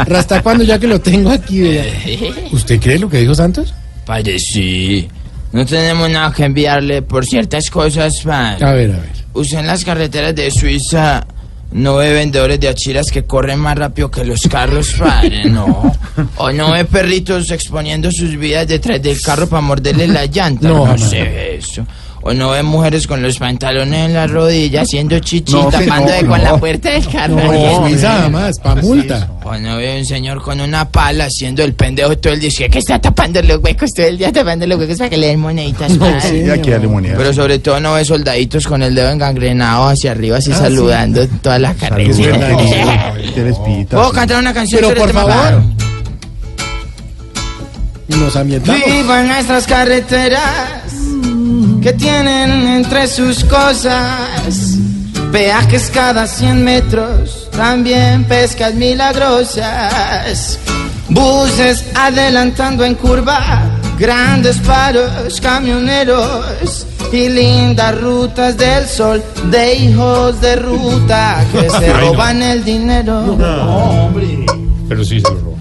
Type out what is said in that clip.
¿Hasta cuándo ya que lo tengo aquí? vea? ¿Usted cree lo que dijo Santos? Padre, sí. No tenemos nada que enviarle por ciertas cosas, padre. A ver, a ver. Usted en las carreteras de Suiza no ve vendedores de achiras que corren más rápido que los carros, padre, no. O no ve perritos exponiendo sus vidas detrás del carro para morderle la llanta. No, No, jamás. se ve eso. O no ve mujeres con los pantalones en la rodilla haciendo chichi No, que tapando no, con no. la puerta del carro. No, nada más, pa' multa. O no ve un señor con una pala haciendo el pendejo todo el día. Que está tapando los huecos todo el día, tapando los huecos para que le den moneditas. padre. sí. Aquí dale moneda. Pero sobre todo no ve soldaditos con el dedo engangrenado hacia arriba, así Ah, saludando todas las carreras. Es verdad, Tienes pita. ¿Puedo cantar una canción? Pero sobre por el tema? favor. Y nos ambientamos. Viva en nuestras carreteras que tienen entre sus cosas. Peajes cada 100 metros, también pescas milagrosas, buses adelantando en curva, grandes paros camioneros y lindas rutas del sol de hijos de ruta que se roban el dinero. Pero sí se lo.